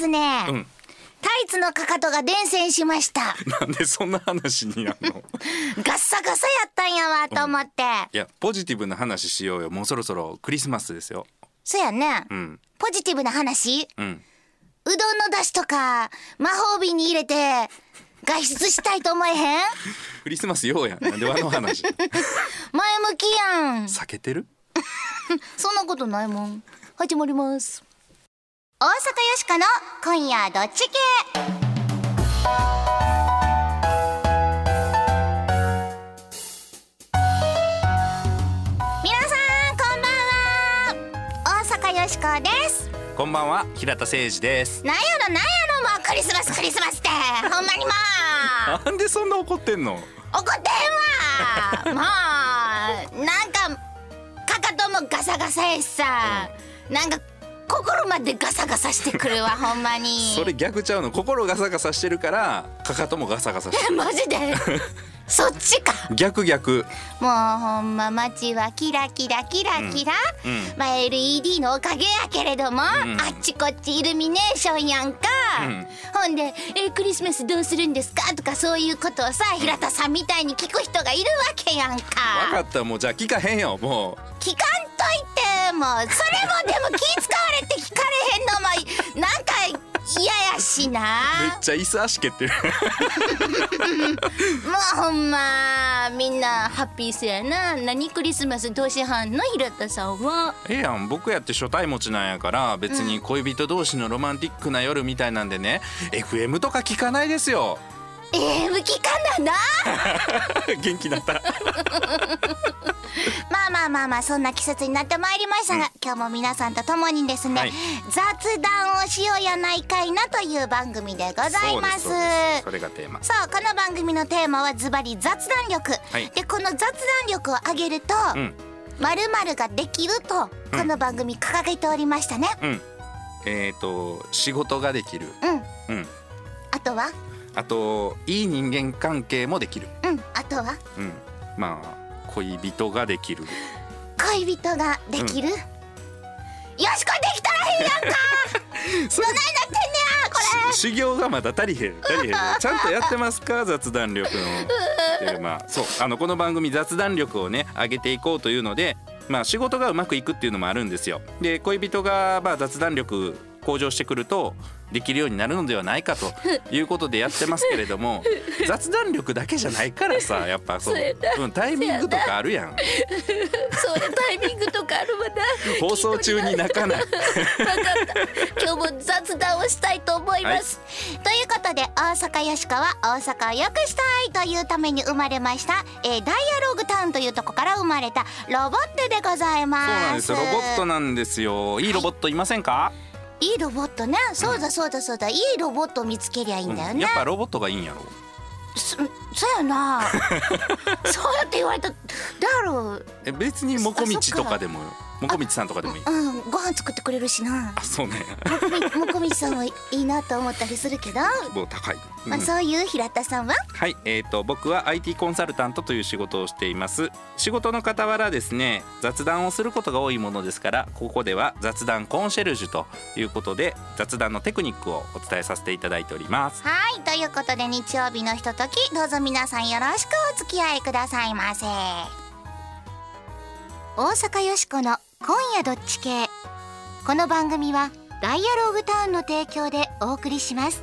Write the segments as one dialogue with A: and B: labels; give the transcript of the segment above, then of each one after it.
A: ですね、
B: うん。
A: タイツのかかとが伝染しました。
B: なんでそんな話になるの？
A: ガッサガサやったんやわと思って、
B: いやポジティブな話しようよ。もうそろそろクリスマスですよ。
A: そやね、
B: うん。
A: ポジティブな話？
B: うん。
A: うどんの出汁とか魔法瓶に入れて外出したいと思えへん？
B: クリスマスようやん。なんで和の話？
A: 前向きやん。
B: 避けてる？
A: そんなことないもん。始まります大阪よしかの今夜どっち系？皆さんこんばんは。大阪よしこです。
B: こんばんは平田誠二です。
A: なんやろなんやろもうクリスマスクリスマスって。ほんまにもう
B: なんでそんな怒ってんの？
A: 怒ってんわ。もうなんかかかともガサガサやしさ、なんか心までガサガサしてくるわ ほんまに。
B: それ逆ちゃうの？心ガサガサしてるからかかともガサガサしてる。
A: マジで？そっちか。
B: 逆逆。
A: もうほんま街はキラキラキラキラ、
B: うん
A: まあ LED のおかげやけれども、
B: ん。
A: あっちこっちイルミネーションやんか、
B: うん。
A: ほんで「えクリスマスどうするんですか?」とかそういうことをさ平田さんみたいに聞く人がいるわけやん
B: 分かった。もうじゃあ聞かへんよも
A: 聞かんといてもう。それもでも気使やし
B: うめっ
A: な
B: ちゃ椅子足蹴って。る
A: もうほんまみんなハッピーそうやな。何クリスマスどうしはんの平田さんは？
B: ええやん僕やって初対持ちなんやから別に恋人同士のロマンティックな夜みたいなんでね、FM とか聞かないですよ
A: ええー、聞かなな。
B: 元気だった。
A: まあまあまあまあそんな季節になってまいりましたが、今日も皆さんと共にですね、
B: はい。
A: 雑談をしようやないかいなという番組でございます。
B: それがテーマ。
A: そうこの番組のテーマはズバリ雑談力、
B: はい。
A: でこの雑談力を上げると
B: うん。
A: まるまるができるとこの番組掲げておりましたね。
B: うん。えっ、ー、と仕事ができる。
A: うん。
B: うん。
A: あとは？
B: あといい人間関係もできる。
A: うんあとは？
B: うん。まあ恋人ができる。
A: 恋人ができる、よしこできたらいいやんか！
B: それ
A: どないなってんねやこれ。
B: 修行がまだ足りへん足りへん。ちゃんとやってますか？雑談力の。でまあそう。あのこの番組雑談力をね上げていこうというのでまあ仕事がうまくいくっていうのもあるんですよ。で恋人がまあ雑談力向上してくるとできるようになるのではないかと いうことでやってますけれども 雑談力だけじゃないからさ やっぱそう
A: そう
B: んタイミングとかあるやん。
A: そういうタイミングとかあるわな。
B: 放送中に泣かない。
A: 分かった。今日も雑談をしたいと思います、ということで大阪よしこは大阪を良くしたいというために生まれました、えーダイアログタウンというとこから生まれたロボットでございます。
B: そうなんですよ。ロボットなんですよ。いいロボットいませんか、
A: いいロボットね。そうだそうだそうだ。いいロボットを見つけりゃいいんだよね、
B: うん。やっぱロボットがいいんやろ。
A: そそうやな。そうやって言われただろう。
B: え別にもこみちとかでももこみちさんとかでもいい。
A: うんご飯作ってくれるしな。
B: あそうね。
A: もこみちさんもいいなと思ったりするけど、
B: もう高い、うん。
A: まあ、そういう平田さんは？
B: はいえー、と僕は IT コンサルタントという仕事をしています。仕事の傍らですね雑談をすることが多いものですからここでは雑談コンシェルジュということで雑談のテクニックをお伝えさせていただいております。
A: はいということで日曜日のひとときどうぞ皆さんよろしくお付き合いくださいませ。大阪よしこの今夜どっち系？この番組はダイアログタウンの提供でお送りします。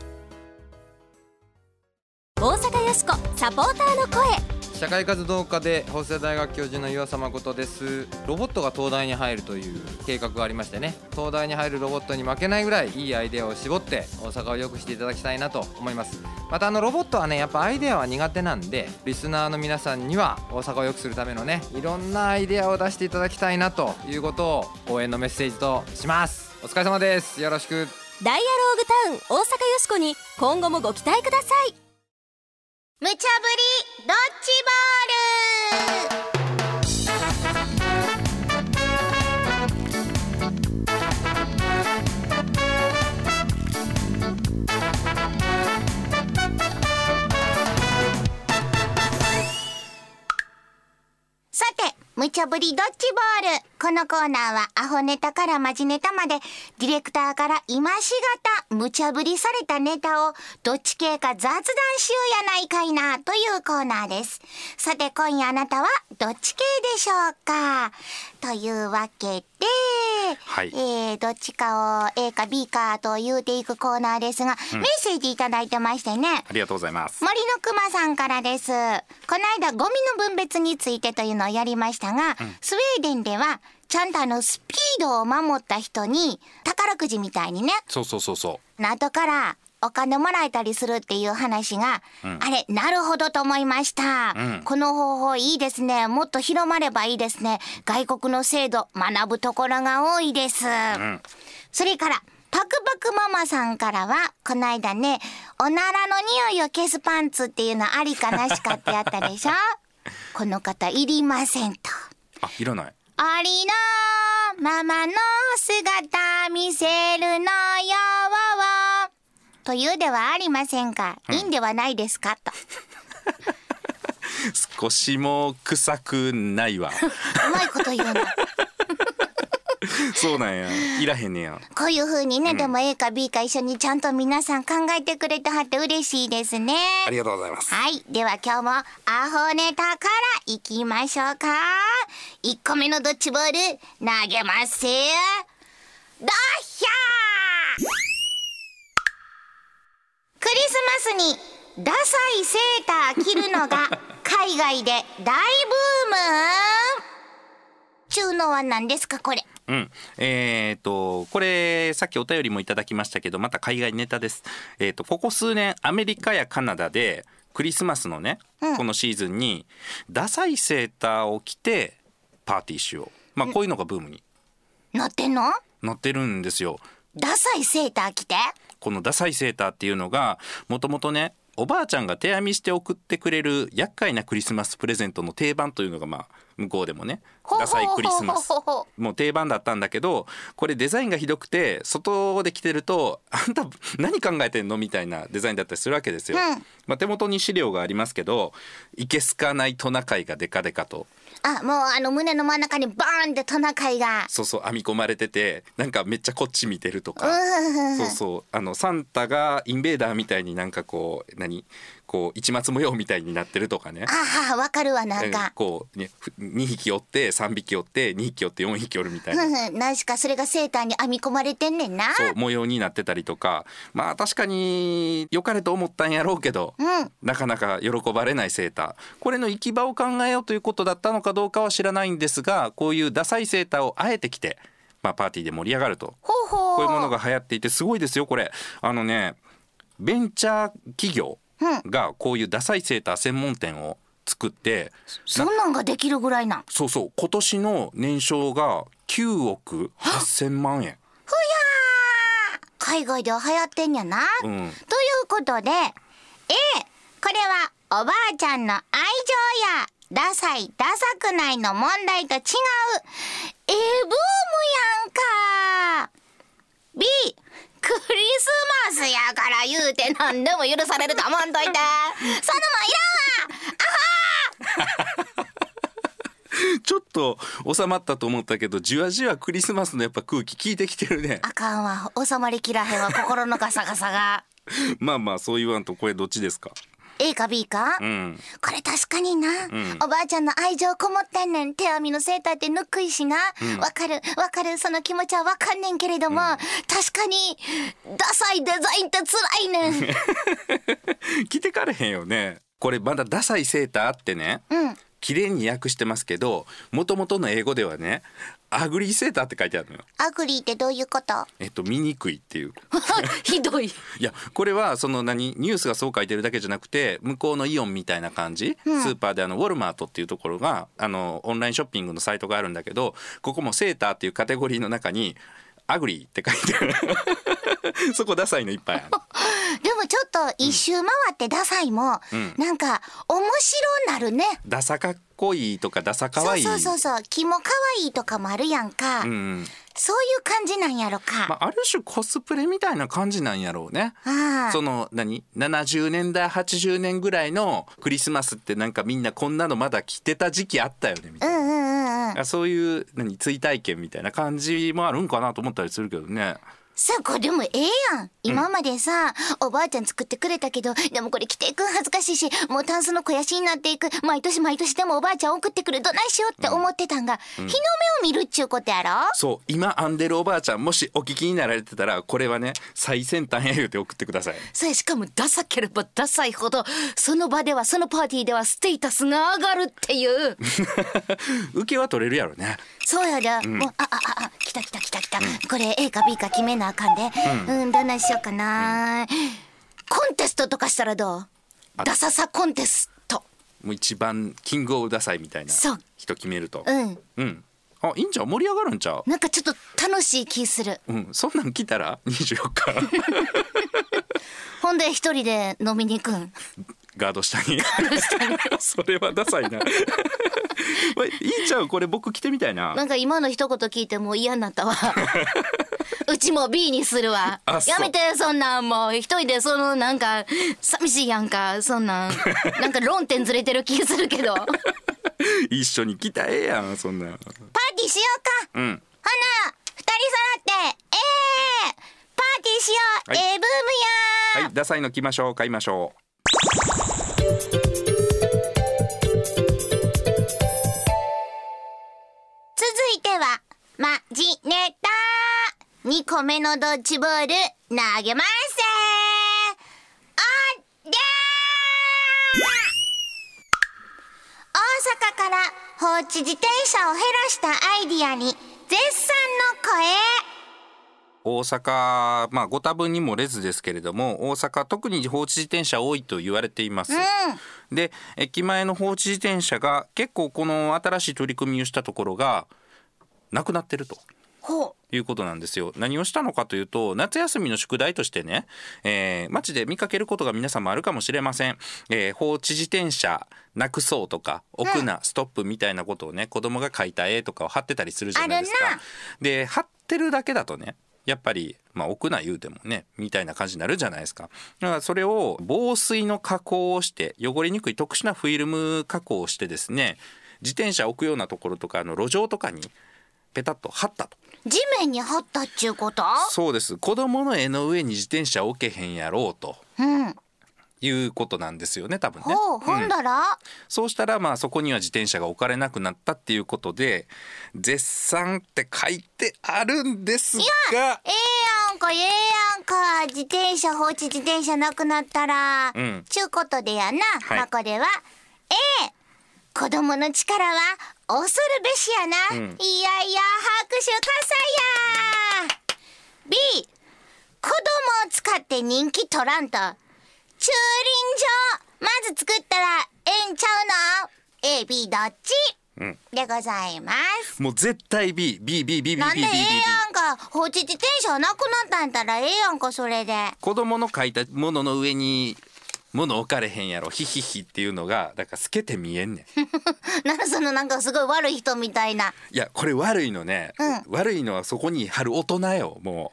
C: 大阪よしこサポーターの声。
D: 社会活動家で法政大学教授の岩佐誠です。ロボットが東大に入るという計画がありましてね。東大に入るロボットに負けないぐらいいいアイデアを絞って大阪を良くしていただきたいなと思います。またあのロボットはねやっぱアイデアは苦手なんでリスナーの皆さんには大阪を良くするためのねいろんなアイデアを出していただきたいなということを応援のメッセージとします。お疲れ様です。よろしく。
C: ダイアローグタウン大阪よしこに今後もご期待ください。
A: 無茶ぶりドッジボール。無茶ぶりドッジボール。このコーナーはアホネタからマジネタまで、ディレクターから今しがた無茶ぶりされたネタをどっち系か雑談しようやないかいなというコーナーです。さて今夜あなたはどっち系でしょうか？というわけで、
B: はい。
A: えー、どっちかを A か B かと言うていくコーナーですが、メッセージいただいてましてね。
B: ありがとうございます。
A: 森のくまさんからです。この間ゴミの分別についてというのをやりましたが、スウェーデンではちゃんとあのスピードを守った人に宝くじみたいにね、
B: そうそうそうそ
A: 後からお金もらえたりするっていう話が、あれ、なるほどと思いました、
B: うん
A: この方法いいですね。もっと広まればいいですね。外国の制度、学ぶところが多いです。
B: ううん
A: それから、パクパクママさんからは、この間ね、おならの匂いを消すパンツっていうのありかなしかってやったでしょ？この方いりませんと。
B: あいらない
A: ありのままの姿見せるのよというではありませんか。いいんではないですかと。
B: 少しも臭くないわ
A: うまいこと言うな。
B: そうなんやいらへんねや
A: こういう風にね、でも A か B か一緒にちゃんと皆さん考えてくれてはって嬉しいですね。
B: ありがとうございます
A: はい。では今日もアホネタから行きましょうか。1個目のドッジボール投げますよ。ドッヒャークリスマスにダサいセーター着るのが 海外で大ブーム？ちゅうのは何ですかこれ？
B: うん、えっ、とこれさっきお便りもいただきましたけどまた海外ネタです。えっ、とここ数年アメリカやカナダでクリスマスのね、
A: うん
B: このシーズンにダサいセーターを着てパーティーしよう。まあこういうのがブームに
A: なってんの？
B: なってるんですよ。
A: ダサいセーター着て
B: このダサいセーターっていうのがもともとねおばあちゃんが手編みして送ってくれる厄介なクリスマスプレゼントの定番というのがまあ向こうでもねダサいクリスマスもう定番だったんだけどこれデザインがひどくて外で着てると「あんた何考えてんの?」みたいなデザインだったりするわけですよ。
A: うん
B: まあ、手元に資料がありますけどいけすかないトナカイがデカデカと
A: あ、もうあの胸の真ん中にバーンってトナカイが。
B: そうそう編み込まれててなんかめっちゃこっち見てるとか。
A: うん
B: そうそうあのサンタがインベーダーみたいになんかこう何？こう市松模様みたいになってるとかね。
A: ああ、わかるわ、なん
B: うん
A: か。
B: こうねふ2匹おって3匹おって2匹おって4匹おるみたいな
A: ふんふん、なんしかそれがセーターに編み込まれてんねんな。
B: そう模様になってたりとかまあ確かに良かれと思ったんやろうけど、
A: うん
B: なかなか喜ばれないセーターこれの行き場を考えようということだったのかどうかは知らないんですがこういうダサいセーターをあえて着て、まあ、パーティーで盛り上がると
A: ほうほう。
B: こういうものが流行っていてすごいですよこれあのねベンチャー企業がこういうダサいセーター専門店を作って
A: そんなんができるぐらいなん？
B: そうそう今年の年商が9億8,000万円。
A: 海外では流行ってんやな。
B: うん
A: ということで、A、これはおばあちゃんの愛情や、ダサい、ダサくないの問題と違う、ええブームやんか。B、クリスマスやから言うて何でも許されると思んといて。そのもんいらんわ
B: ちょっと収まったと思ったけどじわじわクリスマスのやっぱ空気効いてきてるね
A: あかんわ。収まりきらへんわ。心のガサガサが。
B: まあまあそう言わんとこれどっちですか？
A: A か B か、
B: うん。
A: これ確かにな、
B: ん。
A: おばあちゃんの愛情こもってんねん。手編みのセーターってぬっくいしな。わ、かる。わかる。その気持ちはわかんねんけれども、確かにダサいデザインって辛いねん。
B: 着てかれへんよね。これまだダサいセーターってね。
A: うん。
B: 綺麗に訳してますけどもともとの英語ではね ugly sweater って書いてあるのよ。
A: ugly ってどういうこと？
B: えっと醜いっていう。
A: ひどい。
B: いやこれはその何？ニュースがそう書いてるだけじゃなくて向こうのイオンみたいな感じ、スーパーであのウォルマートっていうところがあのオンラインショッピングのサイトがあるんだけどここもセーターっていうカテゴリーの中に ugly って書いてある。そこダサいのいっぱいある。
A: でもちょっと一周回ってダサいも、
B: うん。
A: なんか面白なるね。
B: ダサかっこいいとかダサか
A: そう
B: わいい。
A: そうそうそう気も可愛いとかもあるやんか、
B: うんうん
A: そういう感じなんやろか、
B: まあ、ある種コスプレみたいな感じなんやろうね。その何？70年代80年ぐらいのクリスマスってなんかみんなこんなのまだ着てた時期あったよねみたいな。
A: うんうんうん。
B: そういう何追体験みたいな感じもあるんかなと思ったりするけどね
A: さあこれでもええやん。今までさ、おばあちゃん作ってくれたけどでもこれ着ていくん恥ずかしいしもうタンスの肥やしになっていく。毎年毎年でもおばあちゃん送ってくるどないしようって思ってたんが、日の目を見るっちゅうことやろ？
B: そう今編んでるおばあちゃんもしお聞きになられてたらこれはね最先端や言うて送ってください。
A: それしかもダサければダサいほどその場ではそのパーティーではステータスが上がるっていう。
B: 受けは取れるやろね。
A: そうやで、もうああああ来た来た来た来た、これ A か B か決めなあかんで。うん、どんなんしようかな、コンテストとかしたらどう？
B: あ。
A: ダサさコンテスト。
B: もう一番キングオブダサいみたいな人決めると。
A: うん。
B: うん。あいいんちゃう？盛り上がるんちゃう？
A: なんかちょっと楽しい気する。
B: うん。そんなん来たら？24日。
A: ほんで一人で飲みに行くん？
B: ガード下に。それはダサいな。おいいいんちゃうこれ僕着てみたいな。
A: なんか今の一言聞いてもう嫌になったわ。うちも B にするわ。やめてそんなん。もう一人でそのなんか寂しいやんか。そんなん。なんか論点ずれてる気するけど。パーテ
B: 一緒に来たらええやんそんな
A: ィーしようか。
B: うん。
A: ほな二人揃って。ええパーティーしよう、
B: はい。
A: ええブームや
B: はい。ダサいの着ましょう買いましょ
A: 続いてはマジネタ。2個目のドッジボール投げます。おでー。大阪から放置自転車を減らしたアイディアに絶賛の声。
B: 大阪まあご多分にもれずですけれども大阪特に放置自転車多いと言われています、で駅前の放置自転車が結構この新しい取り組みをしたところがなくなってると
A: ほ
B: いうことなんですよ。何をしたのかというと夏休みの宿題としてね、えー街で見かけることが皆さんもあるかもしれません、えー放置自転車なくそうとか置くな、ストップみたいなことをね子供が描いた絵とかを貼ってたりするじゃないですか。で貼ってるだけだとねやっぱり、まあ、置くな言うてもねみたいな感じになるじゃないですか。だからそれを防水の加工をして汚れにくい特殊なフィルム加工をしてですね自転車置くようなところとかあの路上とかにペタッと貼ったと。
A: う地面に貼ったっちゅうこと？
B: そうです。子供の絵の上に自転車置けへんやろうと。
A: うん
B: いうことなんですよね多分ね。
A: ほうほんだら、
B: そうしたらまあそこには自転車が置かれなくなったっていうことで絶賛って書いてあるんですが。
A: ええやんかええやんか自転車放置自転車なくなったら、
B: うん。
A: ちゅうことでやな、
B: はい。
A: まあこれは A 子供の力は恐るべしやな、
B: うん。
A: いやいや拍手喝采や。B 子供を使って人気取らんと駐輪場まず作ったらええんちゃうの ?A、B どっち、でございます。
B: もう絶対 B、B、B、B、B、B、B、B。
A: なんでええやんか。放置自転車なくなったんたらええやんか、それで。
B: 子供の書いたものの上に物置かれへんやろヒヒヒっていうのがだから透けて見えんねん
A: なんそのなんかすごい悪い人みたいない
B: やこれ悪いのね、
A: うん、
B: 悪いのはそこに貼る大人よも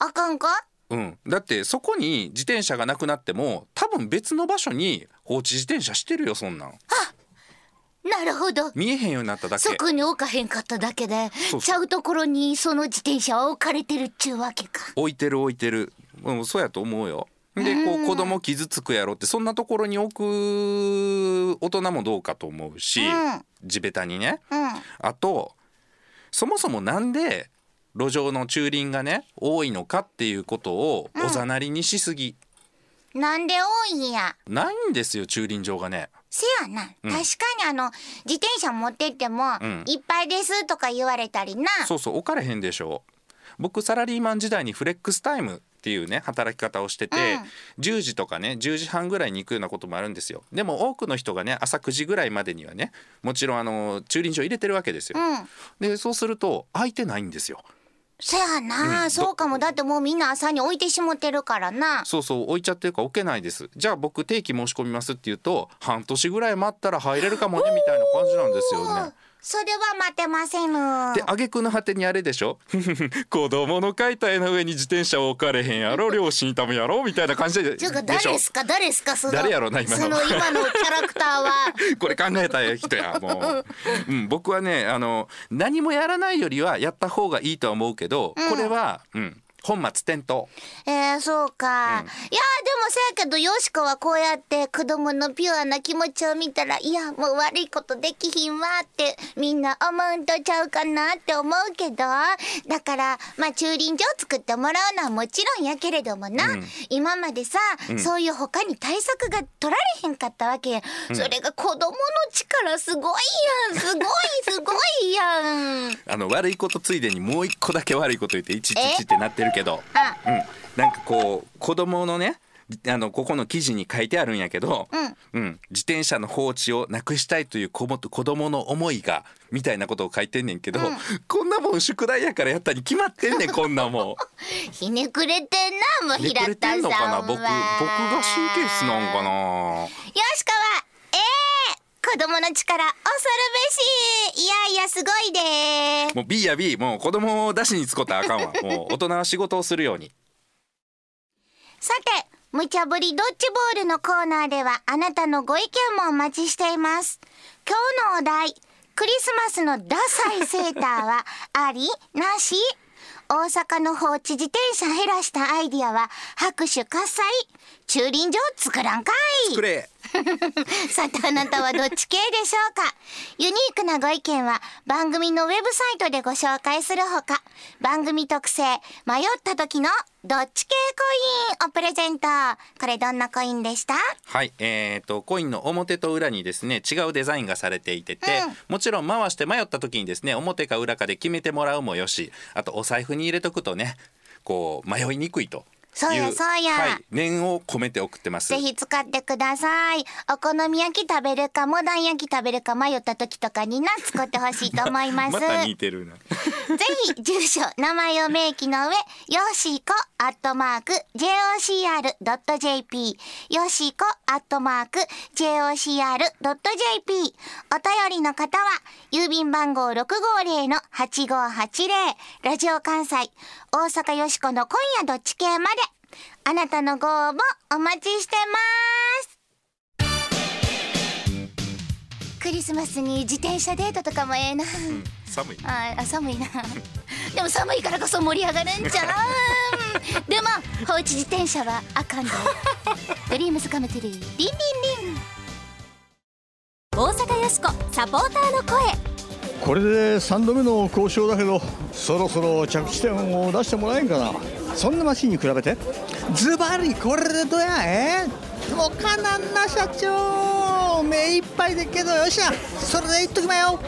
B: う
A: あかんか？
B: う、うん、だってそこに自転車がなくなっても多分別の場所に放置自転車してるよそんなん。
A: なるほど。
B: 見えへんようになっただけ。
A: そこに置かへんかっただけでちゃうところにその自転車は置かれてるっちゅうわけか。
B: 置いてる置いてる。うんそうやと思うよ。でこう子供傷つくやろってそんなところに置く大人もどうかと思うし、
A: うん。
B: 地べたにね。
A: うん。
B: あとそもそもなんで路上の駐輪がね多いのかっていうことをおざなりにしすぎ、
A: なんで多いんや。
B: ないんですよ駐輪場がね。
A: せやな、
B: うん。
A: 確かにあの自転車持ってっても、
B: ん。
A: いっぱいですとか言われたりな。
B: そうそう置かれへんでしょ。僕サラリーマン時代にフレックスタイムっていうね働き方をしてて、10時とかね10時半ぐらいに行くようなこともあるんですよ。でも多くの人がね朝9時ぐらいまでにはねもちろんあの駐輪場入れてるわけですよ、
A: うん。
B: でそうすると空いてないんですよ
A: せやな、
B: うん。
A: そうかも。だってもうみんな朝に置いてしもてるからな。
B: そうそう置いちゃってるから置けないです。じゃあ僕定期申し込みますって言うと半年ぐらい待ったら入れるかもねみたいな感じなんですよね
A: それは待てませぬ。
B: で挙句の果てにあれでしょ？子供の描いた絵の上に自転車を置かれへんやろ？両親いたむやろ？みたいな感じで。
A: ちゅうか
B: でしょ
A: 誰ですか誰ですか？その
B: 誰やろな今の。
A: その今のキャラクターは。
B: これ考えた人やもう、うん、僕はねあの何もやらないよりはやった方がいいとは思うけど、これは、うん、本末転倒。
A: えー、そうか、いやでもせやけどよしこはこうやって子供のピュアな気持ちを見たらいやもう悪いことできひんわってみんな思うんとちゃうかなって思うけどだからまあ駐輪場作ってもらうのはもちろんやけれどもな、
B: うん。
A: 今までさ、そういう他に対策が取られへんかったわけ。や、それが子供の力すごいやん。すごいすごいやん。
B: あの悪いことついでにもう一個だけ悪いこと言っていちいちいちってなってるけど。
A: あ
B: うん、なんかこう子供のねあのここの記事に書いてあるんやけど、うん。自転車の放置をなくしたいという子も子供の思いがみたいなことを書いてんねんけど、こんなもん宿題やからやったに決まってんねん こんなもん。
A: ひねくれてんなもう平田さんは。
B: てんのかな僕僕が神経質なんかな。
A: よし子供の力恐るべし。いやいやすごいで
B: もう B や B もう子供を出しに使ったらあかんわ。もう大人は仕事をするように。
A: さて無茶ぶりドッジボールのコーナーではあなたのご意見もお待ちしています。今日のお題クリスマスのダサいセーターはありなし。大阪の放置自転車減らしたアイディアは拍手喝采。駐輪場作らんかい。
B: くれ
A: さてあなたはどっち系でしょうか？ユニークなご意見は番組のウェブサイトでご紹介するほか番組特製迷った時のどっち系コインをプレゼント。これどんなコインでした？
B: はいえー、とコインの表と裏にですね違うデザインがされていてて、
A: うん。
B: もちろん回して迷った時にですね表か裏かで決めてもらうもよしあとお財布に入れとくとねこう迷いにくいと
A: そうやそうや。
B: はい、念を込めて送ってます。
A: ぜひ使ってください。お好み焼き食べるかモダン焼き食べるか迷った時とかにな使ってほしいと思います。
B: また似てるな。
A: ぜひ住所名前を明記の上よしこアットマーク jocr.jp よしこアットマーク jocr.jp お便りの方は郵便番号650-8580ラジオ関西大阪よしこの今夜どっち系まで。あなたのご応募お待ちしてます。クリスマスに自転車デートとかもええな、
B: 寒い。
A: あ寒いな。でも寒いからこそ盛り上がるんじゃん。でも放置自転車はあかんで。ドリームスカムトゥルー。リンリンリン。
C: 大阪よしこサポーターの声
E: これで3度目の交渉だけどそろそろ着地点を出してもらえんかな。そんなマシンに比べて？ズバリこれでどや？え？もうかなんな社長。目いっぱいでっけどよっしゃ。それで言っときまよ。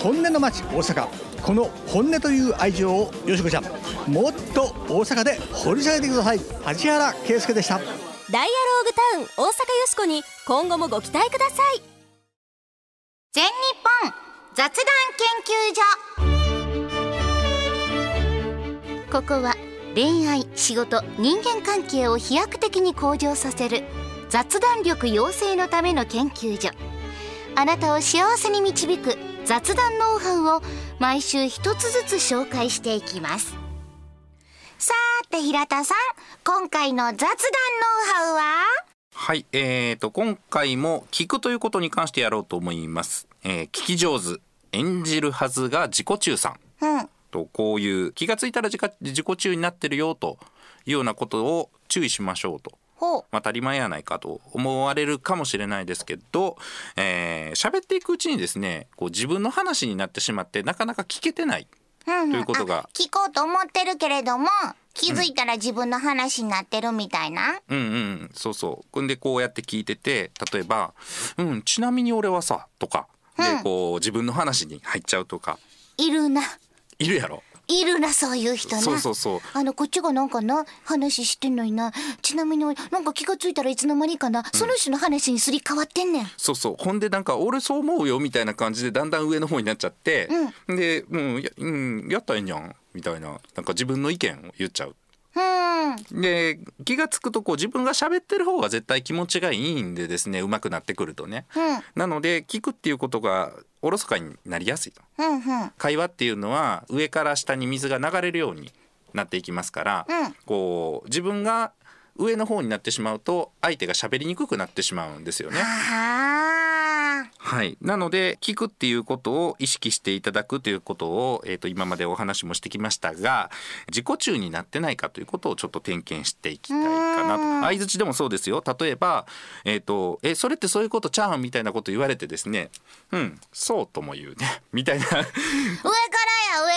E: 本音の街大阪。この本音という愛情をよしこちゃんもっと大阪で掘り下げてください。梶原圭介でした。
C: ダイアローグタウン大阪よしこに今後もご期待ください。
A: 全日本雑談研究所。ここは恋愛仕事人間関係を飛躍的に向上させる雑談力養成のための研究所。あなたを幸せに導く雑談ノウハウを毎週一つずつ紹介していきます。さーて平田さん今回の雑談ノウハウは？
B: はいえー、と今回も聞くということに関してやろうと思います、えー聞き上手。演じるはずが自己中さん。
A: うん。
B: とこういう気がついたら自己自己中になってるよというようなことを注意しましょうと。
A: ほう。
B: まあ当たり前やないかと思われるかもしれないですけどえー喋、っていくうちにですねこう自分の話になってしまってなかなか聞けてない。
A: うん。うん
B: ということが。
A: あ聞こうと思ってるけれども気づいたら自分の話になってるみたいな、
B: うんうん。そうそう。ほんでこうやって聞いてて例えば「うんちなみに俺はさ」とかで
A: うん。
B: こう自分の話に入っちゃうとか。
A: いるな。い
B: るやろ。
A: いるなそういう人な。
B: そうそうそう。
A: あのこっちがなんかな話してんのにな。ちなみになんか気がついたらいつの間にかな、その人の話にすり替わってんねん。
B: そうそう。ほんでなんか俺そう思うよみたいな感じでだんだん上の方になっちゃって、で、うんやうん、やったらいいんじゃんみたいななんか自分の意見を言っちゃう。
A: うん
B: で気が付くとこう自分が喋ってる方が絶対気持ちがいいんでですね上手くなってくるとね。
A: うん
B: なので聞くっていうことがおろそかになりやすいと。
A: うんうん
B: 会話っていうのは上から下に水が流れるようになっていきますから、
A: うん
B: こう自分が上の方になってしまうと相手が喋りにくくなってしまうんですよね。はい、なので聞くっていうことを意識していただくということを、えー、と今までお話もしてきましたが自己中になってないかということをちょっと点検していきたいかなと。相づちでもそうですよ。例えば、えーと「えそれってそういうことちゃうん?」みたいなこと言われてですね「うんそうとも言うね」みたいな。
A: 上からや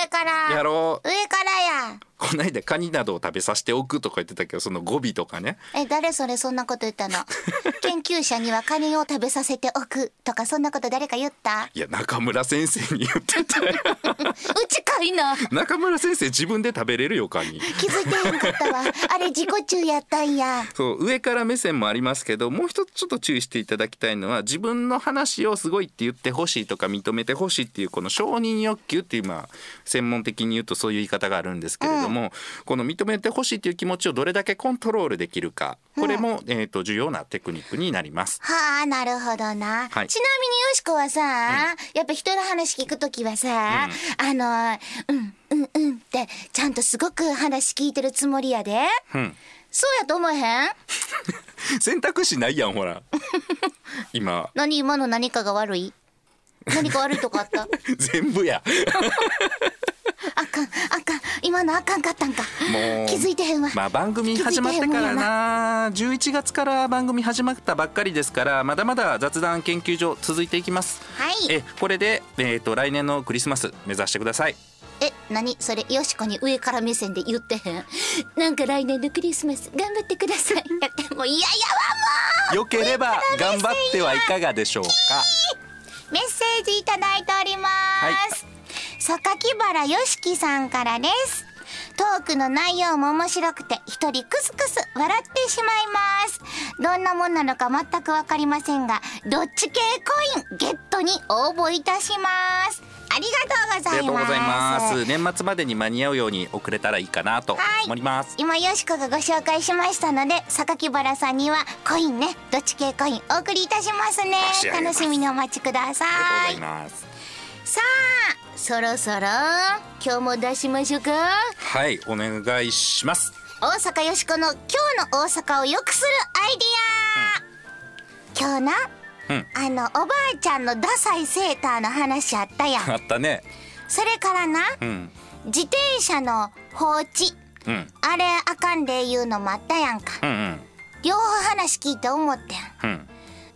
A: 上から。
B: やろう。
A: 上からや
B: この間カニなどを食べさせておくとか言ってたけどその語尾とかね。
A: え誰それそんなこと言ったの？研究者にはカニを食べさせておくとかそんなこと誰か言った？
B: いや中村先生に言ってた。よ
A: うちかいな。
B: 中村先生自分で食べれるよカニ。
A: 気づいてへんかったわ。あれ自己中やったんや。
B: そう上から目線もありますけどもう一つちょっと注意していただきたいのは自分の話をすごいって言ってほしいとか認めてほしいっていうこの承認欲求っていうまあ専門的に言うとそういう言い方があるんですけれども、この認めてほしいっていう気持ちをどれだけコントロールできるか。これも、えー、と重要なテクニックになります。
A: はあなるほどな、
B: はい。
A: ちなみによしこはさ、やっぱ人の話聞くときはさ、あのうんうんうんってちゃんとすごく話聞いてるつもりやで。
B: うん、
A: そうやと思えへん？
B: 選択肢ないやんほら。今。
A: 何今の何かが悪い？何か悪いとこあった？
B: 全部や
A: あかんあかん。今のあかんかったんか。
B: もう
A: 気づいてへんわ、
B: まあ番組始まってからな。11月から番組始まったばっかりですからまだまだ雑談研究所続いていきます。
A: はい。
B: えこれで、えー、と来年のクリスマス目指してください。
A: え何？それよしこに上から目線で言ってへん？なんか来年のクリスマス頑張ってください。やってもう嫌やわも
B: よければ頑張ってはいかがでしょうか。
A: うメッセージいただいております、榊原よしきさんからです。トークの内容も面白くて一人クスクス笑ってしまいます。どんなもんなのか全くわかりませんがどっち系コインゲットに応募いたします。ありがとうございます。
B: 年末までに間に合うように送れたらいいかなと
A: はい。
B: 思います。
A: 今よしこがご紹介しましたので榊原さんにはコインねどっち系コインお送りいたしますね。楽しみにお待ちくださ
B: あり
A: い
B: がとうございます。
A: さあそろそろ今日も出しましょうか？
B: はいお願いします。
A: 大阪よしこの今日の大阪を良くするアイディア、今日な
B: うん。
A: あのおばあちゃんのダサいセーターの話あったやん。
B: あったね。
A: それからな
B: うん。
A: 自転車の放置。
B: うん。
A: あれあかんで言うのもあったやんか。
B: うんうん。
A: 両方話聞いて思ってん。
B: うん。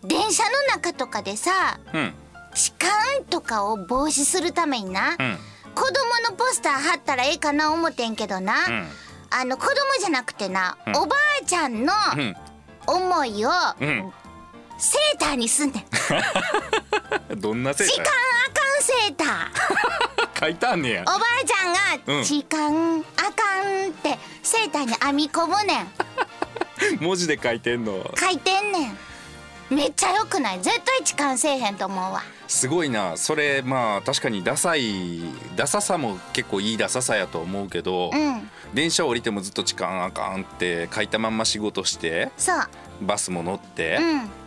A: 電車の中とかでさ
B: うん
A: 痴漢とかを防止するためにな、
B: うん。
A: 子供のポスター貼ったらええかな思ってんけどな、
B: うん。
A: あの子供じゃなくてな、
B: うん。
A: おばあちゃんの
B: うん。
A: 思いを
B: うん。
A: セーターにすんねん。
B: どんなセー
A: 痴漢
B: ター
A: あかんセーター。
B: 書いてあんねや。
A: おばあちゃんが
B: うん。
A: 痴漢あかんってセーターに編み込むねん。
B: 文字で書いてんの。
A: 書いてんねんめっちゃ良くない？絶対痴漢せえへんと思うわ。
B: すごいな。それまあ確かにダサいダサさも結構いいダサさやと思うけど、
A: うん。
B: 電車降りてもずっと痴漢あかんって書いたまんま仕事して
A: そう。
B: バスも乗って、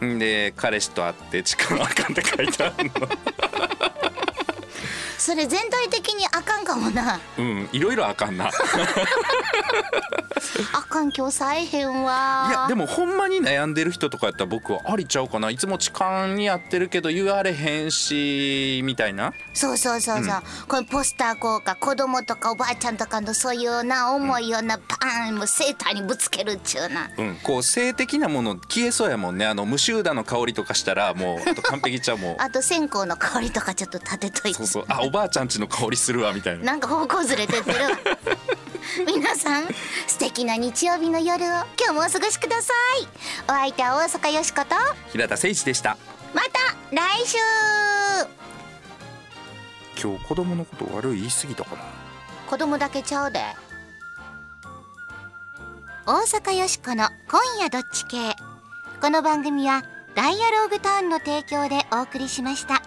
B: ん、で彼氏と会って痴漢あかんって書いてあるの
A: それ全体的にあかんかもな。
B: うんいろいろあかんな。
A: あかん今日さえへんわ。
B: いやでもほんまに悩んでる人とかやったら僕はありちゃうかな。いつも痴漢にやってるけど言われへんしみたいな。
A: そうそうそうそう、このポスター効果子供とかおばあちゃんとかのそういうな思いをなパーンもうセーターにぶつけるっちゅうな。
B: うん、こう性的なもの消えそうやもんね。あの無臭だの香りとかしたらもうあと完璧ちゃうもう
A: あと線香の香りとかちょっと立てといて。
B: そうそう。あおばあちゃんちの香りするわみたいな。
A: なんか方向ずれてってる。わ 皆さん素敵な日曜日の夜を今日もお過ごしください。お相手は大阪よしこと。
B: 平田誠一でした。
A: また来週。
B: 今日子供のこと悪い言い過ぎたかな。
A: 子供だけちゃうで。大阪よしこの今夜どっち系。この番組はダイアローグターンの提供でお送りしました